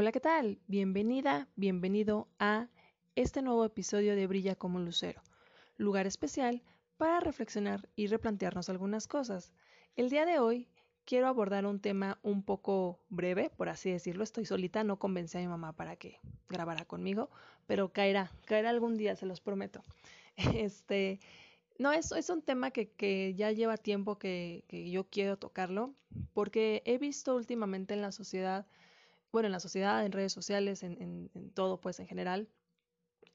Hola, ¿qué tal? Bienvenida, bienvenido a este nuevo episodio de Brilla como un lucero, lugar especial para reflexionar y replantearnos algunas cosas. El día de hoy quiero abordar un tema un poco breve, por así decirlo. Estoy solita, no convencí a mi mamá para que grabara conmigo, pero caerá, caerá algún día, se los prometo. Este, no, es, es un tema que, ya lleva tiempo que, yo quiero tocarlo, porque he visto últimamente en la sociedad, bueno, en la sociedad, en redes sociales, en, todo, pues en general,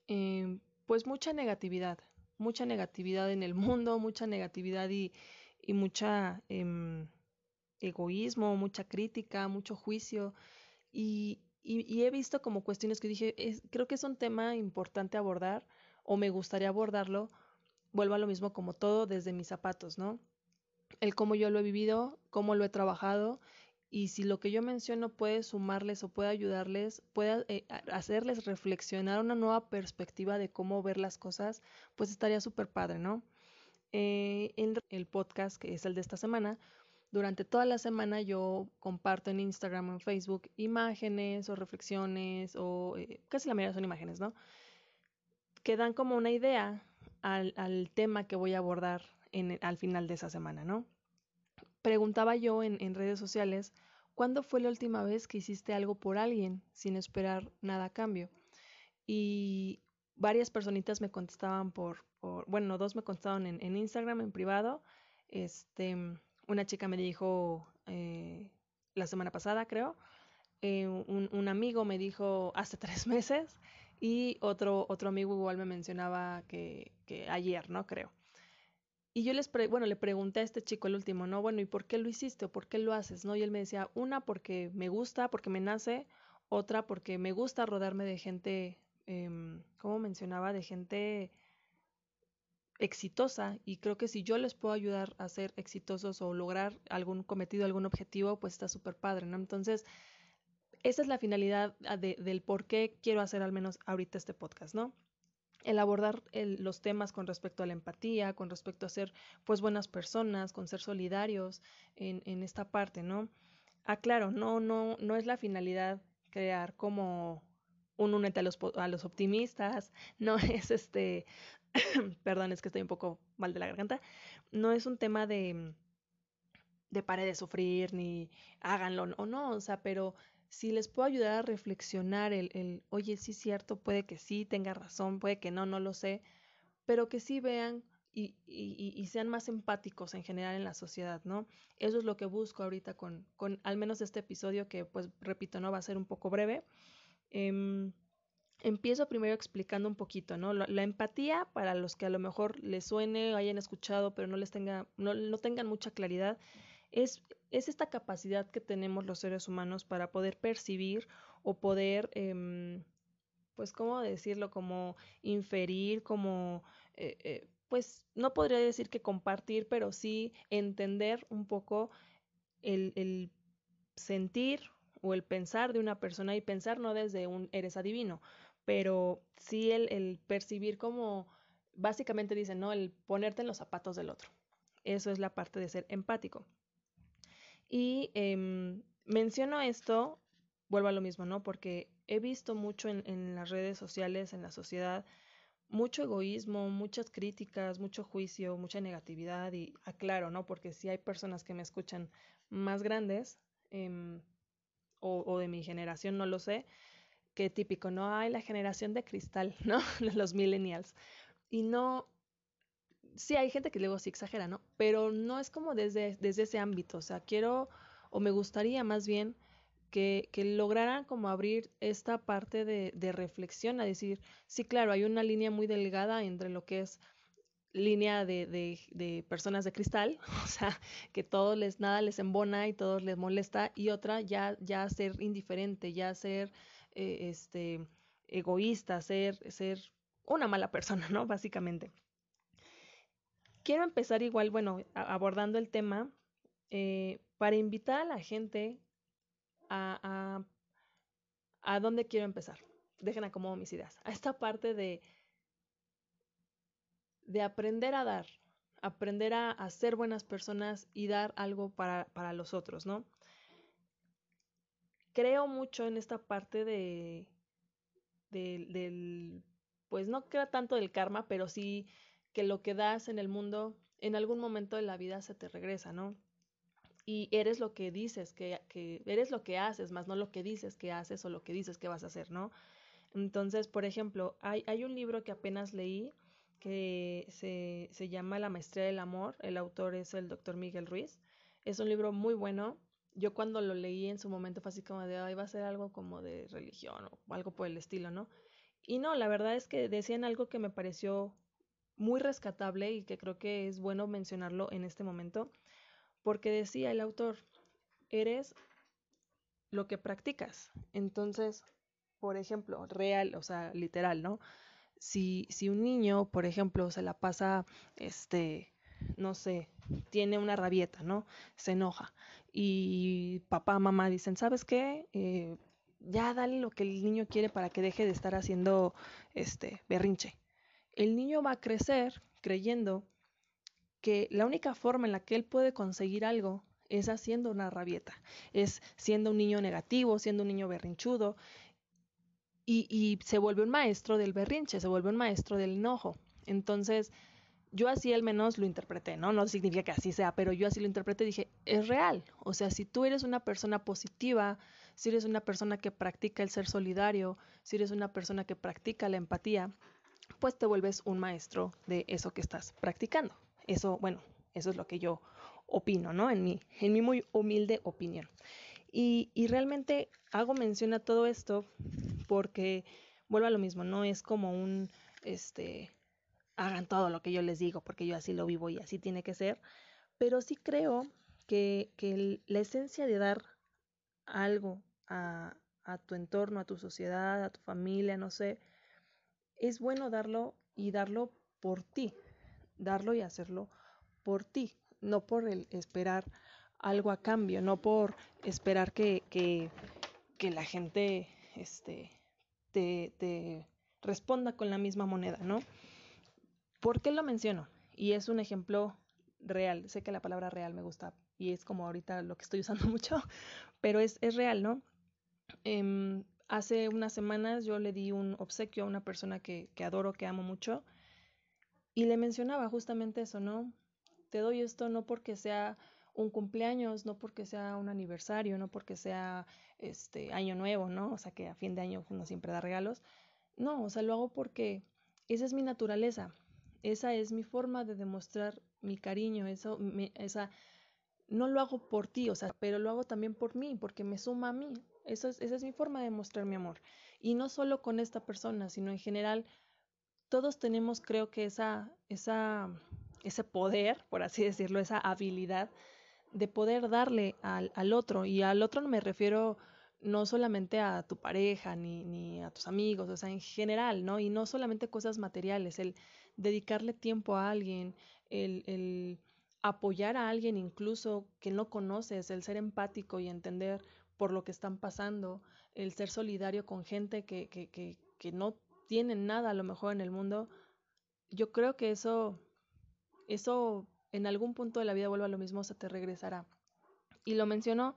em, pues mucha negatividad, mucha negatividad en el mundo, mucha negatividad y, mucha em, egoísmo, mucha crítica, mucho juicio. Y, he visto como cuestiones que dije, creo que es un tema importante abordar o me gustaría abordarlo vuelvo a lo mismo como todo desde mis zapatos, ¿no? El cómo yo lo he vivido, cómo lo he trabajado y si lo que yo menciono puede sumarles o puede ayudarles, puede eh, hacerles reflexionar una nueva perspectiva de cómo ver las cosas, pues estaría súper padre, ¿no? Eh, en el podcast, que es el de esta semana, durante toda la semana yo comparto en Instagram o en Facebook imágenes o reflexiones o eh, casi la mayoría son imágenes, ¿no? Que dan como una idea al, tema que voy a abordar en, al final de esa semana, ¿no? Preguntaba yo en, redes sociales, ¿cuándo fue la última vez que hiciste algo por alguien sin esperar nada a cambio? Y varias personitas me contestaban por, bueno, dos me contestaron en, en, Instagram, en privado. Este, una chica me dijo eh, la semana pasada, creo. Eh, un, un, amigo me dijo hace tres meses y otro, otro amigo igual me mencionaba que, que ayer, ¿no? Creo. Y yo les, bueno, le pregunté a este chico el último, ¿no? Bueno, ¿y por qué lo hiciste o por qué lo haces? ¿No? Y él me decía, una porque me gusta, porque me nace, otra porque me gusta rodarme de gente, eh, ¿cómo mencionaba? De gente exitosa y creo que si yo les puedo ayudar a ser exitosos o lograr algún cometido, algún objetivo, pues está súper padre, ¿no? Entonces, esa es la finalidad ah, del por qué quiero hacer al menos ahorita este podcast, ¿no? El abordar los temas con respecto a la empatía, con respecto a ser pues buenas personas, con ser solidarios en, esta parte, ¿no? Aclaro, no, no, no es la finalidad crear como un únete a los, a los optimistas, no es este, perdón, es que estoy un poco mal de la garganta, no es un tema de, de pare de sufrir, ni háganlo o no, o sea, pero si les puedo ayudar a reflexionar el, el, oye, sí es cierto, puede que sí, tenga razón, puede que no, no lo sé, pero que sí vean y, y, y, sean más empáticos en general en la sociedad, ¿no? Eso es lo que busco ahorita con, con al menos este episodio que, pues, repito, ¿no? Va a ser un poco breve. Em, empiezo primero explicando un poquito, ¿no? La, la, empatía, para los que a lo mejor les suene, hayan escuchado, pero no les tenga, no, no tengan mucha claridad, es, es esta capacidad que tenemos los seres humanos para poder percibir o poder, eh, pues, ¿cómo decirlo? Como inferir, como, eh, eh, pues, no podría decir que compartir, pero sí entender un poco el, el sentir o el pensar de una persona y pensar no desde un eres adivino, pero sí el, el percibir como, básicamente dicen, ¿no? El ponerte en los zapatos del otro. Eso es la parte de ser empático. Y eh, menciono esto, vuelvo a lo mismo, ¿no? Porque he visto mucho en, las redes sociales, en la sociedad, mucho egoísmo, muchas críticas, mucho juicio, mucha negatividad y aclaro, ¿no? Porque si hay personas que me escuchan más grandes eh, o, o, de mi generación, no lo sé, qué típico, ¿no? Hay la generación de cristal, ¿no? Los millennials. Y no, sí hay gente que luego sí exagera, ¿no? Pero no es como desde, desde ese ámbito, o sea, quiero o me gustaría más bien que, que lograran como abrir esta parte de, de reflexión, a decir, sí, claro, hay una línea muy delgada entre lo que es línea de, de, de, personas de cristal, o sea, que todo les, nada les embona y todo les molesta, y otra ya, ya ser indiferente, ya ser eh, este egoísta, ser, ser una mala persona, ¿no? Básicamente. Quiero empezar igual, bueno, abordando el tema eh, para invitar a la gente a, a, a dónde quiero empezar. Dejen acomodo mis ideas. A esta parte de, de aprender a dar, aprender a, a ser buenas personas y dar algo para, para los otros, ¿no? creo mucho en esta parte de, del, pues no creo tanto del karma, pero sí que lo que das en el mundo, en algún momento de la vida se te regresa, ¿no? Y eres lo que dices, que, que eres lo que haces, más no lo que dices que haces o lo que dices que vas a hacer, ¿no? Entonces, por ejemplo, hay, hay un libro que apenas leí que se, se llama La Maestría del Amor, el autor es el doctor Miguel Ruiz, es un libro muy bueno, yo cuando lo leí en su momento fue así como de, ay, va a ser algo como de religión o algo por el estilo, ¿no? Y no, la verdad es que decían algo que me pareció muy rescatable y que creo que es bueno mencionarlo en este momento, porque decía el autor, eres lo que practicas. Entonces, por ejemplo, real, o sea, literal, ¿no? Si, si un niño, por ejemplo, se la pasa, este, no sé, tiene una rabieta, ¿no? Se enoja. Y papá, mamá dicen, ¿sabes qué? Eh, ya dale lo que el niño quiere para que deje de estar haciendo este berrinche. El niño va a crecer creyendo que la única forma en la que él puede conseguir algo es haciendo una rabieta, es siendo un niño negativo, siendo un niño berrinchudo, y, y se vuelve un maestro del berrinche, se vuelve un maestro del enojo. Entonces, yo así al menos lo interpreté, ¿no? No significa que así sea, pero yo así lo interpreté y dije, es real. O sea, si tú eres una persona positiva, si eres una persona que practica el ser solidario, si eres una persona que practica la empatía, pues te vuelves un maestro de eso que estás practicando. Eso, bueno, eso es lo que yo opino, ¿no? En mi, en mi muy humilde opinión. Y, realmente hago mención a todo esto porque vuelvo a lo mismo, no es como un, este, hagan todo lo que yo les digo, porque yo así lo vivo y así tiene que ser, pero sí creo que, que la esencia de dar algo a, a tu entorno, a tu sociedad, a tu familia, no sé, es bueno darlo y darlo por ti, darlo y hacerlo por ti, no por el esperar algo a cambio, no por esperar que, que, que la gente este, te, te responda con la misma moneda, ¿no? ¿Por qué lo menciono? Y es un ejemplo real. Sé que la palabra real me gusta y es como ahorita lo que estoy usando mucho, pero es, es real, ¿no? Eh, hace unas semanas yo le di un obsequio a una persona que, adoro, que amo mucho, y le mencionaba justamente eso, ¿no? Te doy esto no porque sea un cumpleaños, no porque sea un aniversario, no porque sea este año nuevo, ¿no? O sea que a fin de año uno siempre da regalos. No, o sea, lo hago porque esa es mi naturaleza esa es mi forma de demostrar mi cariño, eso, esa, no lo hago por ti, o sea, pero lo hago también por mí, porque me suma a mí. Eso es, esa es mi forma de mostrar mi amor. Y no solo con esta persona, sino en general, todos tenemos, creo que esa, esa, ese poder, por así decirlo, esa habilidad de poder darle al, al otro. Y al otro me refiero no solamente a tu pareja ni, ni a tus amigos, o sea, en general, ¿no? Y no solamente cosas materiales, el dedicarle tiempo a alguien, el, el apoyar a alguien incluso que no conoces, el ser empático y entender por lo que están pasando, el ser solidario con gente que, que, que, que no tienen nada a lo mejor en el mundo, yo creo que eso, eso en algún punto de la vida vuelva a lo mismo, se te regresará. Y lo menciono,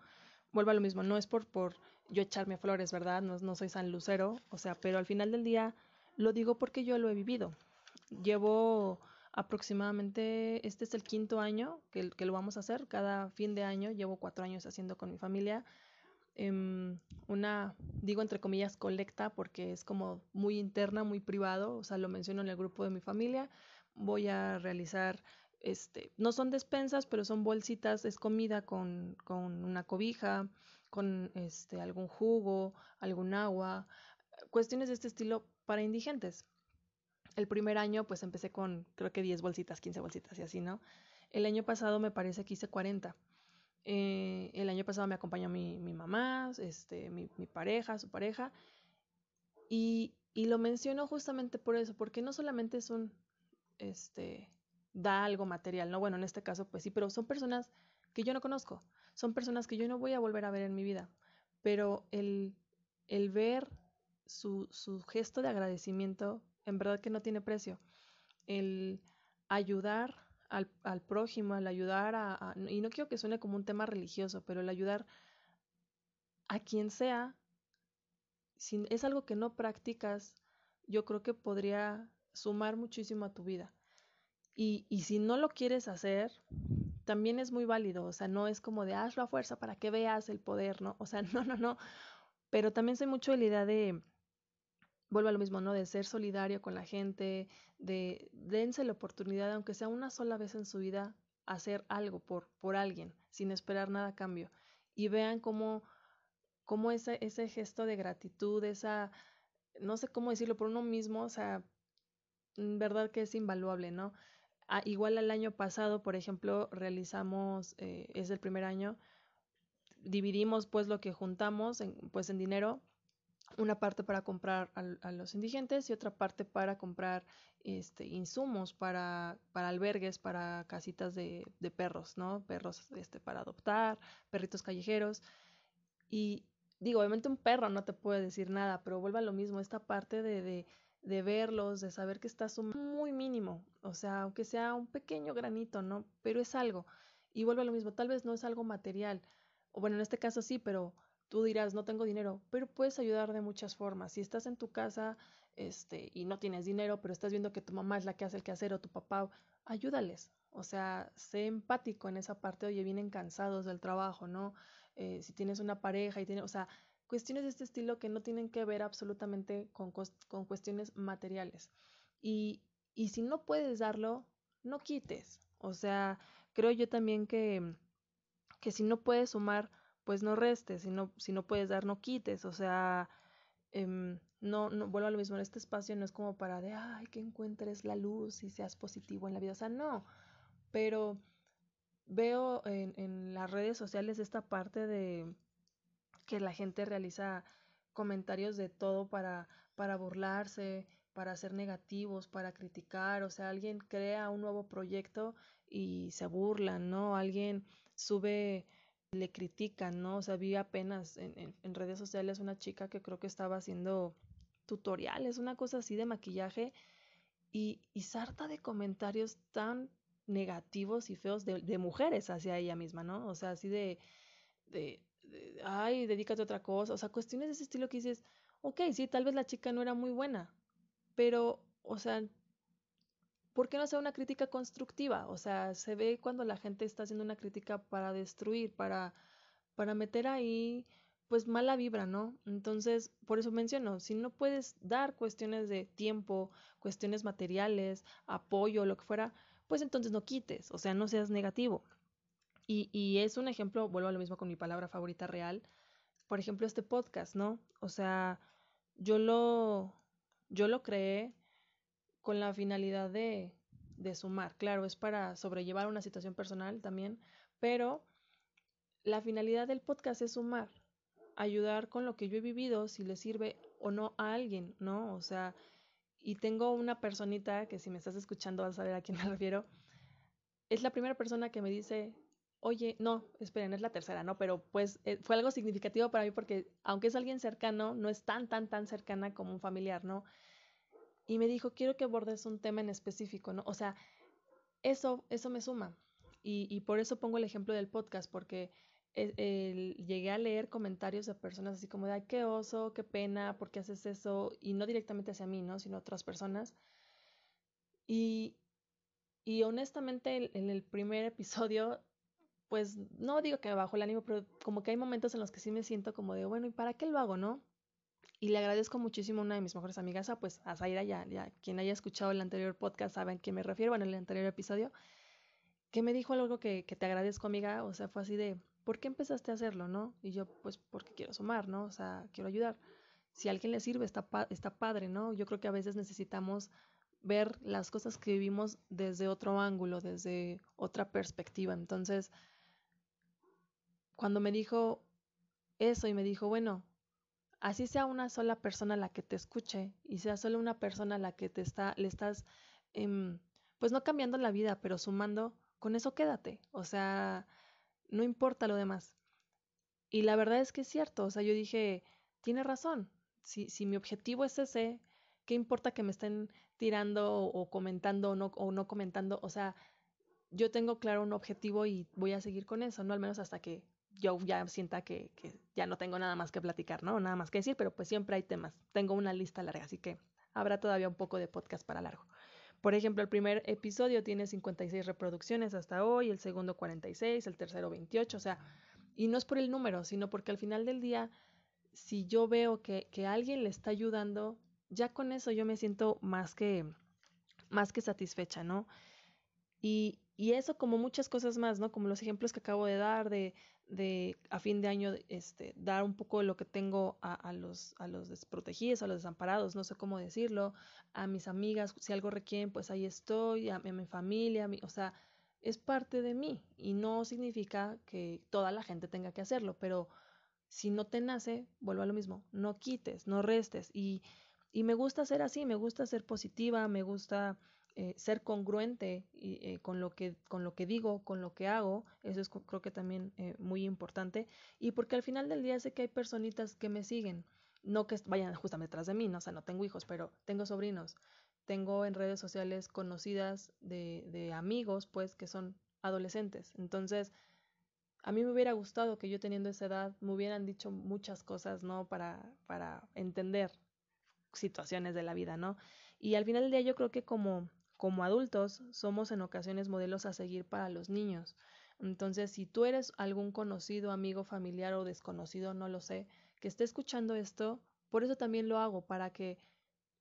vuelvo a lo mismo, no es por, por yo echarme flores, ¿verdad? No, no soy San Lucero, o sea, pero al final del día lo digo porque yo lo he vivido. Llevo aproximadamente, este es el quinto año que, que lo vamos a hacer, cada fin de año, llevo cuatro años haciendo con mi familia eh, una, digo entre comillas, colecta porque es como muy interna, muy privado, o sea, lo menciono en el grupo de mi familia, voy a realizar, este, no son despensas, pero son bolsitas, es comida con, con una cobija, con este, algún jugo, algún agua, cuestiones de este estilo para indigentes el primer año pues empecé con creo que 10 bolsitas, 15 bolsitas y así, ¿no? El año pasado me parece que hice 40. Eh, el año pasado me acompañó mi, mi mamá, este, mi, mi, pareja, su pareja. Y, y, lo menciono justamente por eso, porque no solamente es un, este, da algo material, ¿no? Bueno, en este caso pues sí, pero son personas que yo no conozco, son personas que yo no voy a volver a ver en mi vida, pero el, el ver su, su gesto de agradecimiento en verdad que no tiene precio. El ayudar al, al prójimo, el ayudar a, a, y no quiero que suene como un tema religioso, pero el ayudar a quien sea, si es algo que no practicas, yo creo que podría sumar muchísimo a tu vida. Y, y si no lo quieres hacer, también es muy válido, o sea, no es como de hazlo a fuerza para que veas el poder, ¿no? O sea, no, no, no. Pero también soy mucho de la idea de, vuelvo a lo mismo, ¿no? De ser solidario con la gente, de dense la oportunidad, aunque sea una sola vez en su vida, hacer algo por, por alguien, sin esperar nada a cambio. Y vean cómo, cómo ese, ese gesto de gratitud, esa, no sé cómo decirlo, por uno mismo, o sea, en verdad que es invaluable, ¿no? Ah, igual al año pasado, por ejemplo, realizamos, eh, es el primer año, dividimos pues lo que juntamos pues en dinero una parte para comprar a, los indigentes y otra parte para comprar este, insumos para, para albergues, para casitas de, perros, ¿no? Perros este, para adoptar, perritos callejeros. Y digo, obviamente un perro no te puede decir nada, pero vuelve a lo mismo, esta parte de, de, de verlos, de saber que estás muy mínimo, o sea, aunque sea un pequeño granito, ¿no? Pero es algo. Y vuelve a lo mismo, tal vez no es algo material, o bueno, en este caso sí, pero Tú dirás, no tengo dinero, pero puedes ayudar de muchas formas. Si estás en tu casa este, y no tienes dinero, pero estás viendo que tu mamá es la que hace el quehacer o tu papá, ayúdales. O sea, sé empático en esa parte. Oye, vienen cansados del trabajo, ¿no? Eh, si tienes una pareja y tienes, o sea, cuestiones de este estilo que no tienen que ver absolutamente con, con cuestiones materiales. Y, y si no puedes darlo, no quites. O sea, creo yo también que, que si no puedes sumar pues no restes, si no, si no puedes dar, no quites, o sea, em, no, no, vuelvo a lo mismo, en este espacio no es como para de, ay, que encuentres la luz y seas positivo en la vida, o sea, no, pero veo en, en las redes sociales esta parte de que la gente realiza comentarios de todo para, para burlarse, para ser negativos, para criticar, o sea, alguien crea un nuevo proyecto y se burlan, ¿no? Alguien sube le critican, ¿no? O sea, vi apenas en, redes sociales una chica que creo que estaba haciendo tutoriales, una cosa así de maquillaje, y, sarta de comentarios tan negativos y feos de, de, mujeres hacia ella misma, ¿no? O sea, así de, de, de, ay, dedícate a otra cosa, o sea, cuestiones de ese estilo que dices, ok, sí, tal vez la chica no era muy buena, pero, o sea, ¿por qué no hacer una crítica constructiva? O sea, se ve cuando la gente está haciendo una crítica para destruir, para, para meter ahí pues mala vibra, ¿no? Entonces, por eso menciono, si no puedes dar cuestiones de tiempo, cuestiones materiales, apoyo, lo que fuera, pues entonces no quites, o sea, no seas negativo. Y, y es un ejemplo, vuelvo a lo mismo con mi palabra favorita real, por ejemplo, este podcast, ¿no? O sea, yo lo, yo lo creé con la finalidad de, de sumar. Claro, es para sobrellevar una situación personal también, pero la finalidad del podcast es sumar, ayudar con lo que yo he vivido, si le sirve o no a alguien, ¿no? O sea, y tengo una personita que si me estás escuchando vas a saber a quién me refiero. Es la primera persona que me dice, oye, no, esperen, es la tercera, ¿no? Pero pues eh, fue algo significativo para mí porque aunque es alguien cercano, no es tan, tan, tan cercana como un familiar, ¿no? Y me dijo, quiero que abordes un tema en específico, ¿no? O sea, eso, eso me suma. Y, y por eso pongo el ejemplo del podcast, porque llegué a leer comentarios de personas así como de, ay, qué oso, qué pena, ¿por qué haces eso? Y no directamente hacia mí, ¿no? Sino a otras personas. Y, y honestamente, en el primer episodio, pues no digo que me bajó el ánimo, pero como que hay momentos en los que sí me siento como de, bueno, ¿y para qué lo hago, no? Y le agradezco muchísimo a una de mis mejores amigas, a, pues a Zaira, ya, ya quien haya escuchado el anterior podcast saben a quién me refiero, en el anterior episodio, que me dijo algo que, que te agradezco, amiga, o sea, fue así de, ¿por qué empezaste a hacerlo, no? Y yo, pues porque quiero sumar, ¿no? O sea, quiero ayudar. Si alguien le sirve, está, está padre, ¿no? Yo creo que a veces necesitamos ver las cosas que vivimos desde otro ángulo, desde otra perspectiva. Entonces, cuando me dijo eso y me dijo, bueno, así sea una sola persona la que te escuche y sea solo una persona la que te está, le estás, eh, pues no cambiando la vida, pero sumando, con eso quédate. O sea, no importa lo demás. Y la verdad es que es cierto. O sea, yo dije, tiene razón. Si, si mi objetivo es ese, ¿qué importa que me estén tirando o, comentando o no, o no comentando? O sea, yo tengo claro un objetivo y voy a seguir con eso, ¿no? Al menos hasta que yo ya sienta que, que, ya no tengo nada más que platicar, ¿no? Nada más que decir, pero pues siempre hay temas. Tengo una lista larga, así que habrá todavía un poco de podcast para largo. Por ejemplo, el primer episodio tiene 56 reproducciones hasta hoy, el segundo 46, el tercero 28, o sea, y no es por el número, sino porque al final del día, si yo veo que, que alguien le está ayudando, ya con eso yo me siento más que, más que satisfecha, ¿no? Y, y eso como muchas cosas más, ¿no? Como los ejemplos que acabo de dar de, de a fin de año este, dar un poco de lo que tengo a, a, los, a los desprotegidos, a los desamparados, no sé cómo decirlo, a mis amigas, si algo requieren, pues ahí estoy, a, mi familia, a mi, o sea, es parte de mí y no significa que toda la gente tenga que hacerlo, pero si no te nace, vuelvo a lo mismo, no quites, no restes y, y me gusta ser así, me gusta ser positiva, me gusta eh, ser congruente y, eh, con, lo que, con lo que digo, con lo que hago, eso es creo que también eh, muy importante. Y porque al final del día sé que hay personitas que me siguen, no que vayan justamente detrás de mí, no, o sea, no tengo hijos, pero tengo sobrinos, tengo en redes sociales conocidas de, de amigos, pues, que son adolescentes. Entonces, a mí me hubiera gustado que yo teniendo esa edad me hubieran dicho muchas cosas, ¿no? Para, para entender situaciones de la vida, ¿no? Y al final del día yo creo que como como adultos somos en ocasiones modelos a seguir para los niños. Entonces, si tú eres algún conocido, amigo, familiar o desconocido, no lo sé, que esté escuchando esto, por eso también lo hago, para que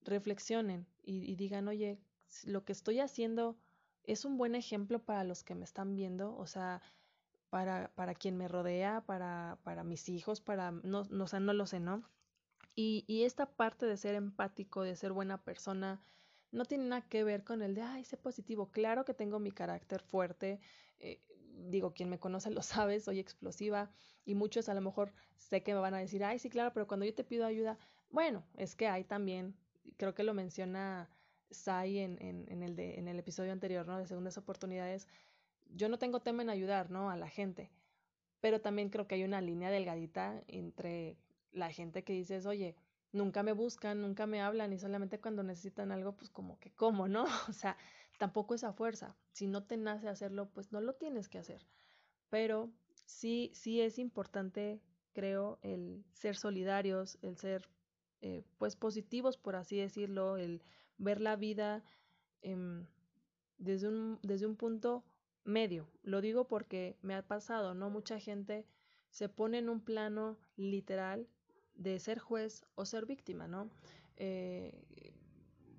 reflexionen y, digan, oye, lo que estoy haciendo es un buen ejemplo para los que me están viendo, o sea, para, para quien me rodea, para, para mis hijos, para, no, no, o sea, no lo sé, ¿no? Y, y esta parte de ser empático, de ser buena persona, no tiene nada que ver con el de, ay, sé positivo. Claro que tengo mi carácter fuerte. Eh, digo, quien me conoce lo sabe, soy explosiva y muchos a lo mejor sé que me van a decir, ay, sí, claro, pero cuando yo te pido ayuda, bueno, es que hay también, creo que lo menciona Sai en, en, el, de, en el episodio anterior, ¿no? De segundas oportunidades. Yo no tengo tema en ayudar, ¿no? A la gente, pero también creo que hay una línea delgadita entre la gente que dices, oye, nunca me buscan, nunca me hablan y solamente cuando necesitan algo, pues como que como, ¿no? O sea, tampoco esa fuerza. Si no te nace hacerlo, pues no lo tienes que hacer. Pero sí, sí es importante, creo, el ser solidarios, el ser, eh, pues, positivos, por así decirlo, el ver la vida eh, desde, un, desde un punto medio. Lo digo porque me ha pasado, ¿no? Mucha gente se pone en un plano literal de ser juez o ser víctima, ¿no? Eh,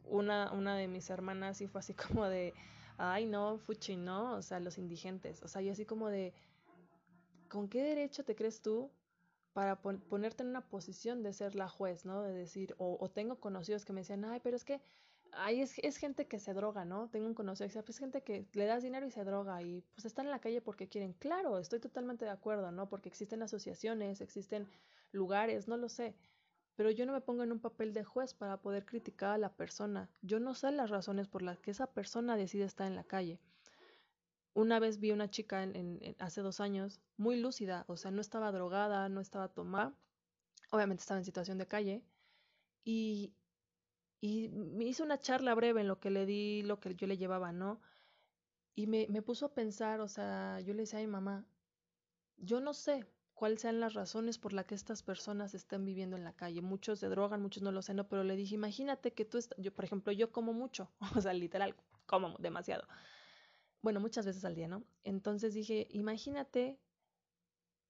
una, una de mis hermanas sí fue así como de, ay no, fuchi, no, o sea, los indigentes, o sea, yo así como de, ¿con qué derecho te crees tú para pon ponerte en una posición de ser la juez, ¿no? De decir, o, o tengo conocidos que me decían, ay, pero es que ay, es, es, gente que se droga, ¿no? Tengo un conocido pues es gente que le das dinero y se droga y pues están en la calle porque quieren. Claro, estoy totalmente de acuerdo, ¿no? Porque existen asociaciones, existen lugares, no lo sé. Pero yo no me pongo en un papel de juez para poder criticar a la persona. Yo no sé las razones por las que esa persona decide estar en la calle. Una vez vi una chica hace dos años muy lúcida, o sea, no estaba drogada, no estaba tomada, obviamente estaba en situación de calle, y, y me hizo una charla breve en lo que le di, lo que yo le llevaba, ¿no? Y me, me puso a pensar, o sea, yo le decía a mi mamá, yo no sé, cuáles sean las razones por las que estas personas están viviendo en la calle. Muchos se drogan, muchos no lo sé, no, pero le dije, imagínate que tú, yo, por ejemplo, yo como mucho, o sea, literal, como demasiado. Bueno, muchas veces al día, ¿no? Entonces dije, imagínate,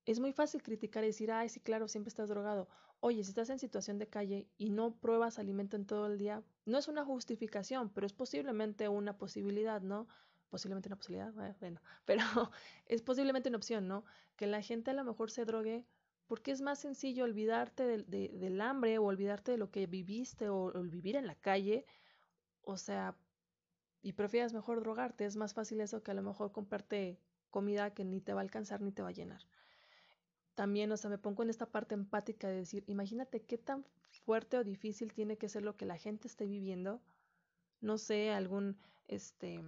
es muy fácil criticar y decir, ay, sí, claro, siempre estás drogado. Oye, si estás en situación de calle y no pruebas alimento en todo el día, no es una justificación, pero es posiblemente una posibilidad, ¿no? Posiblemente una posibilidad, bueno, pero es posiblemente una opción, ¿no? Que la gente a lo mejor se drogue porque es más sencillo olvidarte de, de, del hambre o olvidarte de lo que viviste o, o vivir en la calle, o sea, y prefieras mejor drogarte, es más fácil eso que a lo mejor comprarte comida que ni te va a alcanzar ni te va a llenar. También, o sea, me pongo en esta parte empática de decir, imagínate qué tan fuerte o difícil tiene que ser lo que la gente esté viviendo, no sé, algún, este,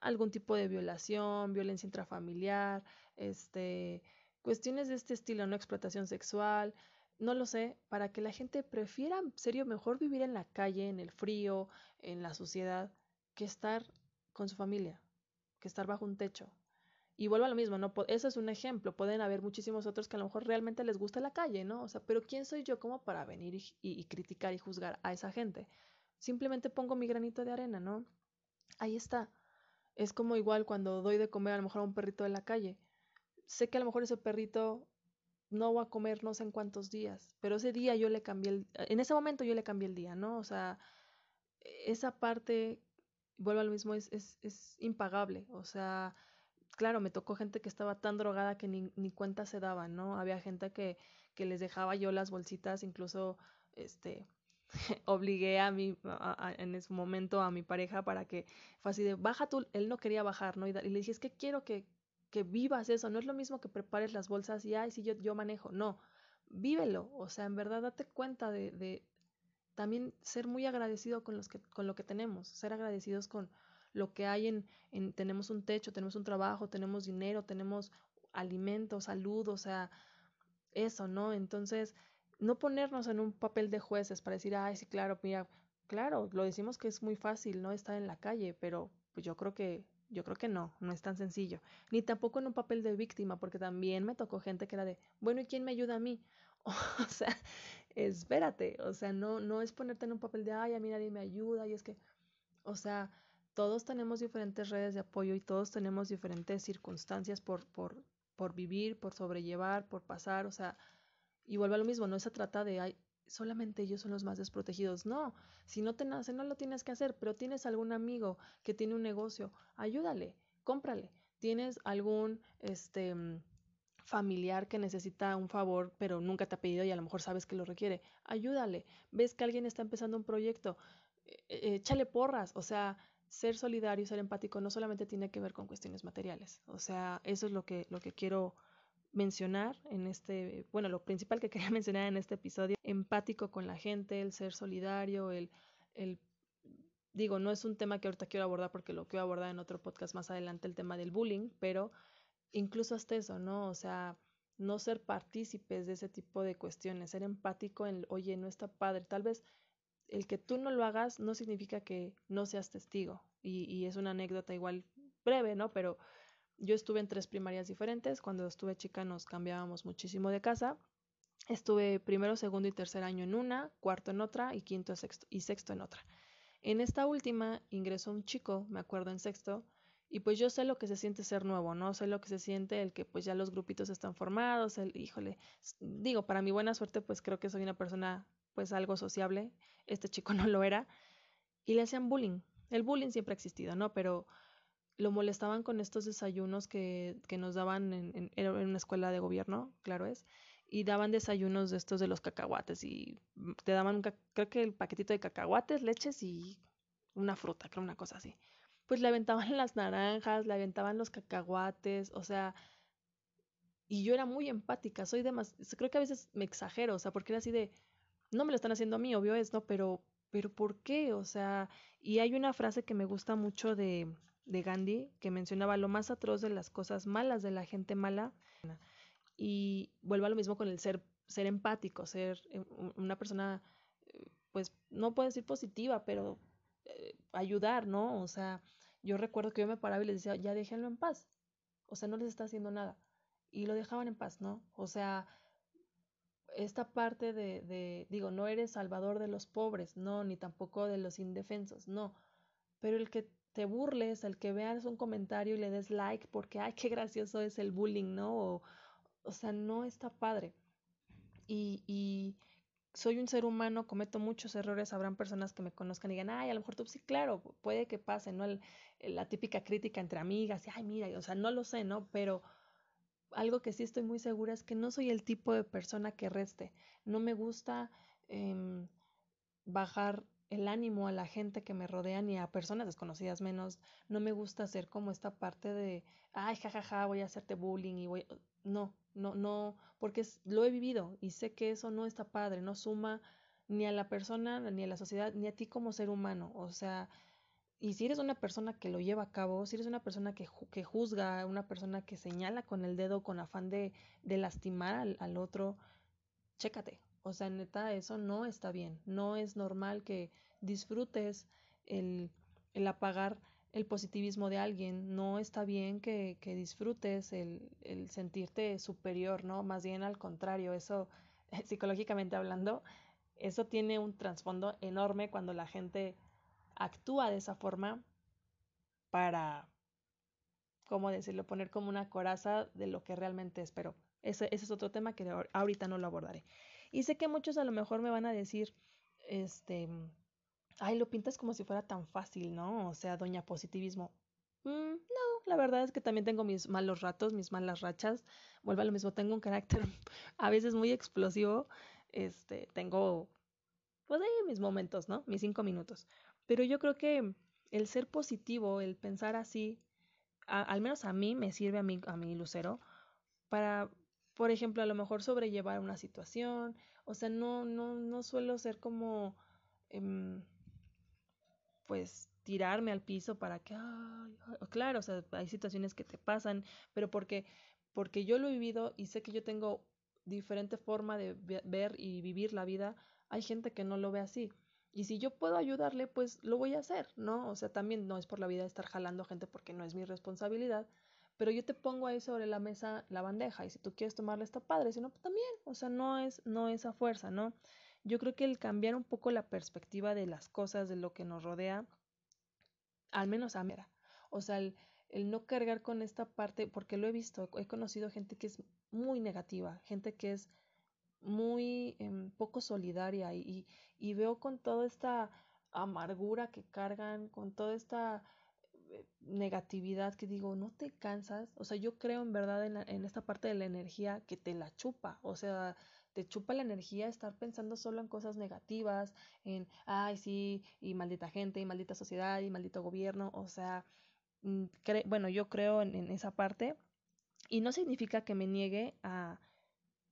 algún tipo de violación, violencia intrafamiliar, este, cuestiones de este estilo, no explotación sexual, no lo sé, para que la gente prefiera, serio, mejor vivir en la calle, en el frío, en la suciedad, que estar con su familia, que estar bajo un techo. Y vuelvo a lo mismo, ¿no? Eso es un ejemplo. Pueden haber muchísimos otros que a lo mejor realmente les gusta la calle, ¿no? O sea, pero ¿quién soy yo como para venir y, y criticar y juzgar a esa gente? Simplemente pongo mi granito de arena, ¿no? Ahí está. Es como igual cuando doy de comer a lo mejor a un perrito de la calle. Sé que a lo mejor ese perrito no va a comer no sé en cuántos días, pero ese día yo le cambié el, en ese momento yo le cambié el día, ¿no? O sea, esa parte, vuelvo a lo mismo, es, es, es impagable. O sea, claro, me tocó gente que estaba tan drogada que ni, ni cuenta se daba, ¿no? Había gente que, que les dejaba yo las bolsitas, incluso, este, obligué a mi, en ese momento a mi pareja para que fue así de, baja tú, él no quería bajar, ¿no? Y, le dije, es que quiero que, que vivas eso, no es lo mismo que prepares las bolsas y, ay, si yo, yo manejo, no, vívelo, o sea, en verdad date cuenta de, de también ser muy agradecido con, los que, con lo que tenemos, ser agradecidos con, lo que hay en, en, tenemos un techo, tenemos un trabajo, tenemos dinero, tenemos alimento, salud, o sea, eso, ¿no? Entonces, no ponernos en un papel de jueces para decir, ay, sí, claro, mira, claro, lo decimos que es muy fácil, ¿no? Estar en la calle, pero pues yo creo que, yo creo que no, no es tan sencillo. Ni tampoco en un papel de víctima, porque también me tocó gente que era de, bueno, ¿y quién me ayuda a mí? o sea, espérate, o sea, no, no es ponerte en un papel de, ay, a mí nadie me ayuda, y es que, o sea, todos tenemos diferentes redes de apoyo y todos tenemos diferentes circunstancias por, por, por vivir, por sobrellevar, por pasar, o sea, y vuelve a lo mismo, no se trata de, ay, solamente ellos son los más desprotegidos, no, si no te nace, no lo tienes que hacer, pero tienes algún amigo que tiene un negocio, ayúdale, cómprale, tienes algún, este, familiar que necesita un favor, pero nunca te ha pedido y a lo mejor sabes que lo requiere, ayúdale, ves que alguien está empezando un proyecto, e, e, échale porras, o sea, ser solidario, ser empático no solamente tiene que ver con cuestiones materiales. O sea, eso es lo que, lo que quiero mencionar en este, bueno, lo principal que quería mencionar en este episodio, empático con la gente, el ser solidario, el, el digo, no es un tema que ahorita quiero abordar porque lo quiero abordar en otro podcast más adelante, el tema del bullying, pero incluso hasta eso, ¿no? O sea, no ser partícipes de ese tipo de cuestiones, ser empático en, oye, no está padre, tal vez el que tú no lo hagas no significa que no seas testigo. Y, y, es una anécdota igual breve, ¿no? Pero yo estuve en tres primarias diferentes. Cuando estuve chica nos cambiábamos muchísimo de casa. Estuve primero, segundo y tercer año en una, cuarto en otra y quinto sexto, y sexto en otra. En esta última ingresó un chico, me acuerdo en sexto, y pues yo sé lo que se siente ser nuevo, ¿no? Sé lo que se siente el que pues ya los grupitos están formados, el híjole, digo, para mi buena suerte pues creo que soy una persona pues algo sociable, este chico no lo era, y le hacían bullying. El bullying siempre ha existido, ¿no? Pero lo molestaban con estos desayunos que, que nos daban en, en, una escuela de gobierno, claro es, y daban desayunos de estos de los cacahuates y te daban, creo que el paquetito de cacahuates, leches y una fruta, creo una cosa así. Pues le aventaban las naranjas, le aventaban los cacahuates, o sea, y yo era muy empática, soy de más, creo que a veces me exagero, o sea, porque era así de, no me lo están haciendo a mí, obvio es, ¿no? Pero, pero ¿por qué? O sea, y hay una frase que me gusta mucho de, de Gandhi que mencionaba lo más atroz de las cosas malas de la gente mala. Y vuelvo a lo mismo con el ser, ser empático, ser eh, una persona, eh, pues no puedo decir positiva, pero eh, ayudar, ¿no? O sea, yo recuerdo que yo me paraba y les decía, ya déjenlo en paz. O sea, no les está haciendo nada. Y lo dejaban en paz, ¿no? O sea, esta parte de, de, digo, no eres salvador de los pobres, no, ni tampoco de los indefensos, no, pero el que te burles, el que veas un comentario y le des like porque, ay, qué gracioso es el bullying, ¿no? O, o sea, no está padre. Y, y soy un ser humano, cometo muchos errores, habrán personas que me conozcan y digan, ay, a lo mejor tú sí, claro, puede que pase, ¿no? El, la típica crítica entre amigas, y, ay, mira, o sea, no lo sé, ¿no? Pero algo que sí estoy muy segura es que no soy el tipo de persona que reste. No me gusta eh, bajar el ánimo a la gente que me rodea ni a personas desconocidas menos. No me gusta hacer como esta parte de, ay, jajaja, voy a hacerte bullying y voy... No, no, no, porque lo he vivido y sé que eso no está padre, no suma ni a la persona, ni a la sociedad, ni a ti como ser humano. O sea, y si eres una persona que lo lleva a cabo, si eres una persona que, que juzga, una persona que señala con el dedo con afán de, de lastimar al, al, otro, chécate. O sea, neta, eso no está bien. No es normal que disfrutes el, el apagar el positivismo de alguien, no está bien que, que disfrutes el, el sentirte superior, ¿no? Más bien al contrario, eso psicológicamente hablando, eso tiene un trasfondo enorme cuando la gente actúa de esa forma para, ¿cómo decirlo?, poner como una coraza de lo que realmente es, pero ese, ese es otro tema que ahorita no lo abordaré. Y sé que muchos a lo mejor me van a decir, este, ay, lo pintas como si fuera tan fácil, ¿no? O sea, doña positivismo. Mm, no, la verdad es que también tengo mis malos ratos, mis malas rachas. Vuelvo a lo mismo, tengo un carácter a veces muy explosivo. Este, tengo, pues ahí mis momentos, ¿no? Mis cinco minutos. Pero yo creo que el ser positivo, el pensar así, al menos a mí me sirve a mí, a mi lucero, para, por ejemplo, a lo mejor sobrellevar una situación. O sea, no, no, no suelo ser como, em, pues, tirarme al piso para que, claro, o sea, hay situaciones que te pasan, pero porque, porque yo lo he vivido y sé que yo tengo diferente forma de ver y vivir la vida, hay gente que no lo ve así. Y si yo puedo ayudarle, pues lo voy a hacer, ¿no? O sea, también no es por la vida estar jalando gente porque no es mi responsabilidad, pero yo te pongo ahí sobre la mesa la bandeja y si tú quieres tomarla está padre, si no, pues también, o sea, no es, no es a fuerza, ¿no? Yo creo que el cambiar un poco la perspectiva de las cosas, de lo que nos rodea, al menos a mera, o sea, el, el no cargar con esta parte, porque lo he visto, he conocido gente que es muy negativa, gente que es muy em, poco solidaria y, y, veo con toda esta amargura que cargan, con toda esta negatividad que digo, no te cansas, o sea, yo creo en verdad en, en esta parte de la energía que te la chupa, o sea, te chupa la energía estar pensando solo en cosas negativas, en, ay, sí, y maldita gente, y maldita sociedad, y maldito gobierno, o sea, mm, bueno, yo creo en, en, esa parte, y no significa que me niegue a,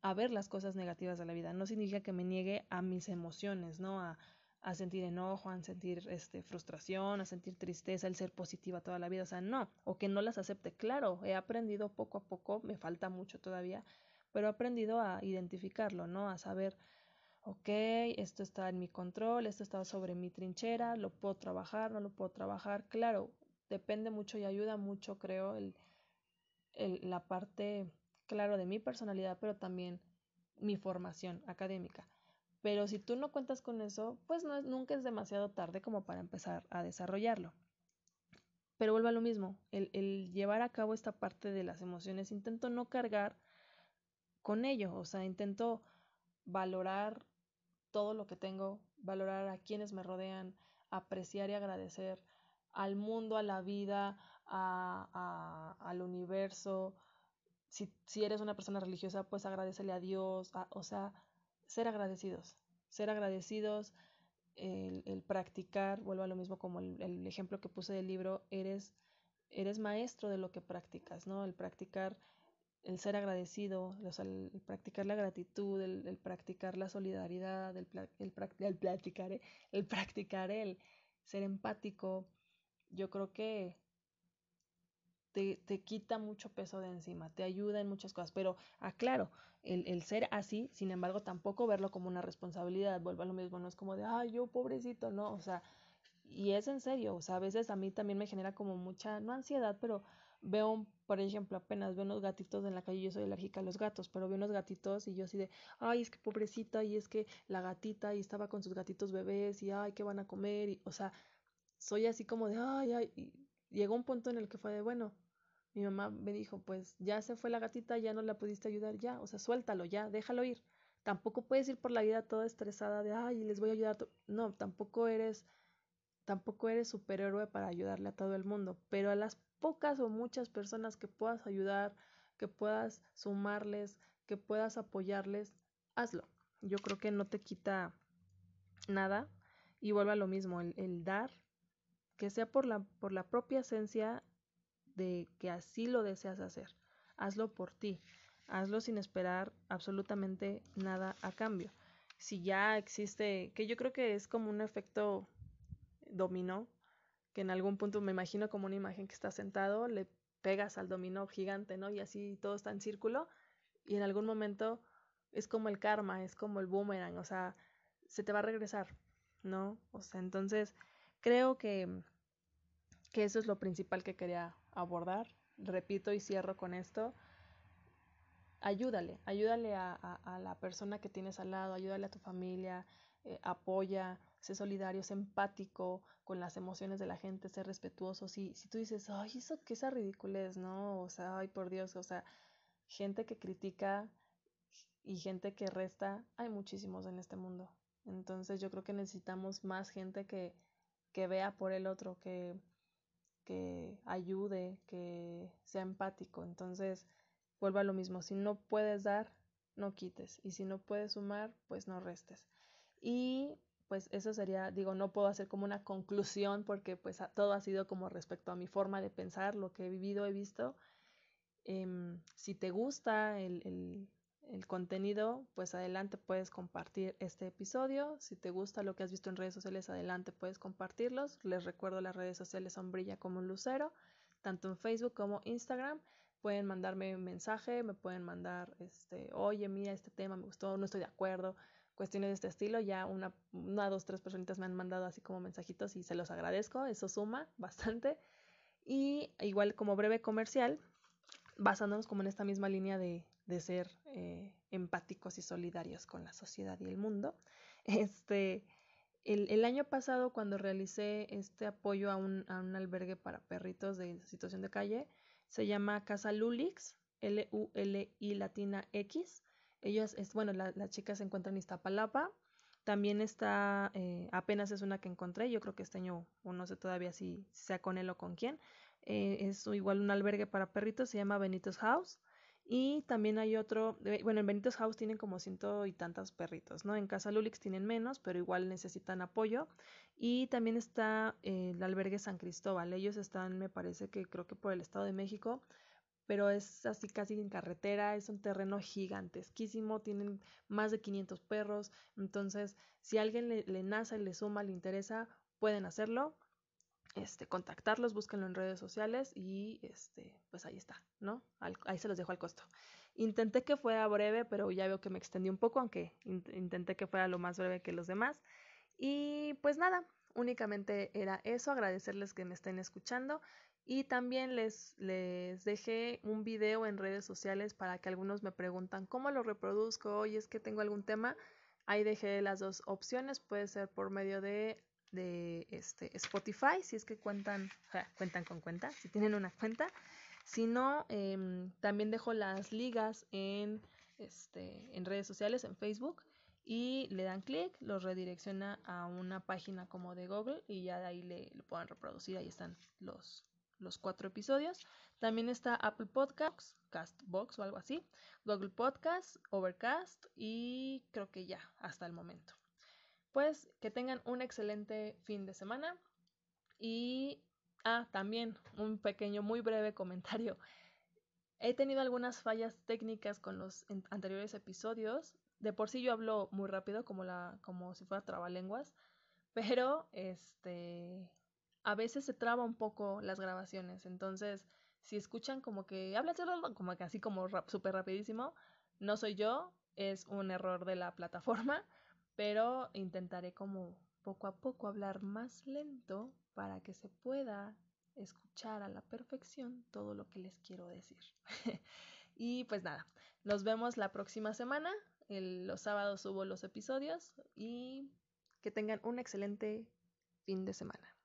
a ver las cosas negativas de la vida. No significa que me niegue a mis emociones, ¿no? A, a sentir enojo, a sentir este, frustración, a sentir tristeza, el ser positiva toda la vida. O sea, no. O que no las acepte. Claro, he aprendido poco a poco, me falta mucho todavía, pero he aprendido a identificarlo, ¿no? A saber, ok, esto está en mi control, esto está sobre mi trinchera, lo puedo trabajar, no lo puedo trabajar. Claro, depende mucho y ayuda mucho, creo, el, la parte claro, de mi personalidad, pero también mi formación académica. Pero si tú no cuentas con eso, pues no, nunca es demasiado tarde como para empezar a desarrollarlo. Pero vuelvo a lo mismo, el, llevar a cabo esta parte de las emociones, intento no cargar con ello, o sea, intento valorar todo lo que tengo, valorar a quienes me rodean, apreciar y agradecer al mundo, a la vida, a, a, al universo, si, si eres una persona religiosa, pues agradecele a Dios, o sea, ser agradecidos, ser agradecidos, el, el, practicar, vuelvo a lo mismo como el, el, ejemplo que puse del libro, eres, eres maestro de lo que practicas, ¿no? El practicar, el ser agradecido, o sea, el, practicar la gratitud, el, el practicar la solidaridad, el, el, el practicar, ¿eh? el practicar el ser empático, yo creo que te, te, quita mucho peso de encima, te ayuda en muchas cosas, pero aclaro, el, el, ser así, sin embargo, tampoco verlo como una responsabilidad, vuelvo a lo mismo, no es como de, ay, yo pobrecito, no, o sea, y es en serio, o sea, a veces a mí también me genera como mucha, no ansiedad, pero veo, por ejemplo, apenas veo unos gatitos en la calle, yo soy alérgica a los gatos, pero veo unos gatitos y yo así de, ay, es que pobrecita, y es que la gatita, y estaba con sus gatitos bebés, y ay, ¿qué van a comer? Y, o sea, soy así como de, ay, ay, y llegó un punto en el que fue de, bueno, mi mamá me dijo, pues ya se fue la gatita, ya no la pudiste ayudar, ya, o sea, suéltalo, ya, déjalo ir. Tampoco puedes ir por la vida toda estresada de, ay, les voy a ayudar. No, tampoco eres, tampoco eres superhéroe para ayudarle a todo el mundo, pero a las pocas o muchas personas que puedas ayudar, que puedas sumarles, que puedas apoyarles, hazlo. Yo creo que no te quita nada y vuelve a lo mismo, el, el dar, que sea por la, por la propia esencia de que así lo deseas hacer. Hazlo por ti. Hazlo sin esperar absolutamente nada a cambio. Si ya existe, que yo creo que es como un efecto dominó, que en algún punto me imagino como una imagen que está sentado, le pegas al dominó gigante, ¿no? Y así todo está en círculo y en algún momento es como el karma, es como el boomerang, o sea, se te va a regresar, ¿no? O sea, entonces creo que que eso es lo principal que quería abordar. Repito y cierro con esto. Ayúdale, ayúdale a, la persona que tienes al lado, ayúdale a tu familia, eh, apoya, sé solidario, sé empático con las emociones de la gente, sé respetuoso. Si, si tú dices, ay, eso que esa ridiculez, ¿no? O sea, ay, por Dios, o sea, gente que critica y gente que resta, hay muchísimos en este mundo. Entonces yo creo que necesitamos más gente que, que vea por el otro, que, que ayude, que sea empático. Entonces, vuelvo a lo mismo, si no puedes dar, no quites. Y si no puedes sumar, pues no restes. Y pues eso sería, digo, no puedo hacer como una conclusión porque pues todo ha sido como respecto a mi forma de pensar, lo que he vivido, he visto. Em, si te gusta el, el, contenido, pues adelante puedes compartir este episodio. Si te gusta lo que has visto en redes sociales, adelante puedes compartirlos. Les recuerdo las redes sociales son Brilla como un lucero, tanto en Facebook como Instagram. Pueden mandarme un mensaje, me pueden mandar, este, oye, mira, este tema me gustó, no estoy de acuerdo cuestiones de este estilo. Ya una, una, dos, tres personitas me han mandado así como mensajitos y se los agradezco. Eso suma bastante. Y igual como breve comercial, basándonos como en esta misma línea de, de ser eh, empáticos y solidarios con la sociedad y el mundo. Este, el, el, año pasado cuando realicé este apoyo a un, a un albergue para perritos de situación de calle, se llama Casa Lulix, L-U-L-I latina X. Ellas, es, bueno, la, la chica se encuentra en Iztapalapa. También está, eh, apenas es una que encontré, yo creo que este año, o no sé todavía si sea con él o con quién. Eh, es igual un albergue para perritos, se llama Benito's House. Y también hay otro, bueno, en Benito's House tienen como ciento y tantos perritos, ¿no? En Casa Lulix tienen menos, pero igual necesitan apoyo. Y también está eh, el albergue San Cristóbal. Ellos están, me parece que creo que por el Estado de México, pero es así casi en carretera, es un terreno gigantesquísimo, tienen más de 500 perros, entonces si a alguien le, le nace, le suma, le interesa, pueden hacerlo, este, contactarlos, búsquenlo en redes sociales y este, pues ahí está, ¿no? ahí se los dejo al costo. Intenté que fuera breve, pero ya veo que me extendí un poco, aunque intenté que fuera lo más breve que los demás. Y pues nada, únicamente era eso, agradecerles que me estén escuchando. Y también les, dejé un video en redes sociales para que algunos me preguntan cómo lo reproduzco, oye, es que tengo algún tema. Ahí dejé las dos opciones, puede ser por medio de, de este, Spotify, si es que cuentan, cuentan con cuenta, si tienen una cuenta. Si no, em, también dejo las ligas en, este, en redes sociales, en Facebook, y le dan clic, los redirecciona a una página como de Google y ya de ahí le, lo puedan reproducir, ahí están los, los cuatro episodios. También está Apple Podcasts, Castbox o algo así, Google Podcasts, Overcast y creo que ya, hasta el momento. Pues que tengan un excelente fin de semana y, ah, también un pequeño, muy breve comentario. He tenido algunas fallas técnicas con los anteriores episodios. De por sí yo hablo muy rápido, como, la, como si fuera trabalenguas, pero este a veces se traba un poco las grabaciones. Entonces, si escuchan como que habla como que así como súper rapidísimo, no soy yo, es un error de la plataforma, pero intentaré como poco a poco hablar más lento para que se pueda escuchar a la perfección todo lo que les quiero decir. y pues nada, nos vemos la próxima semana. los sábados subo los episodios y que tengan un excelente fin de semana.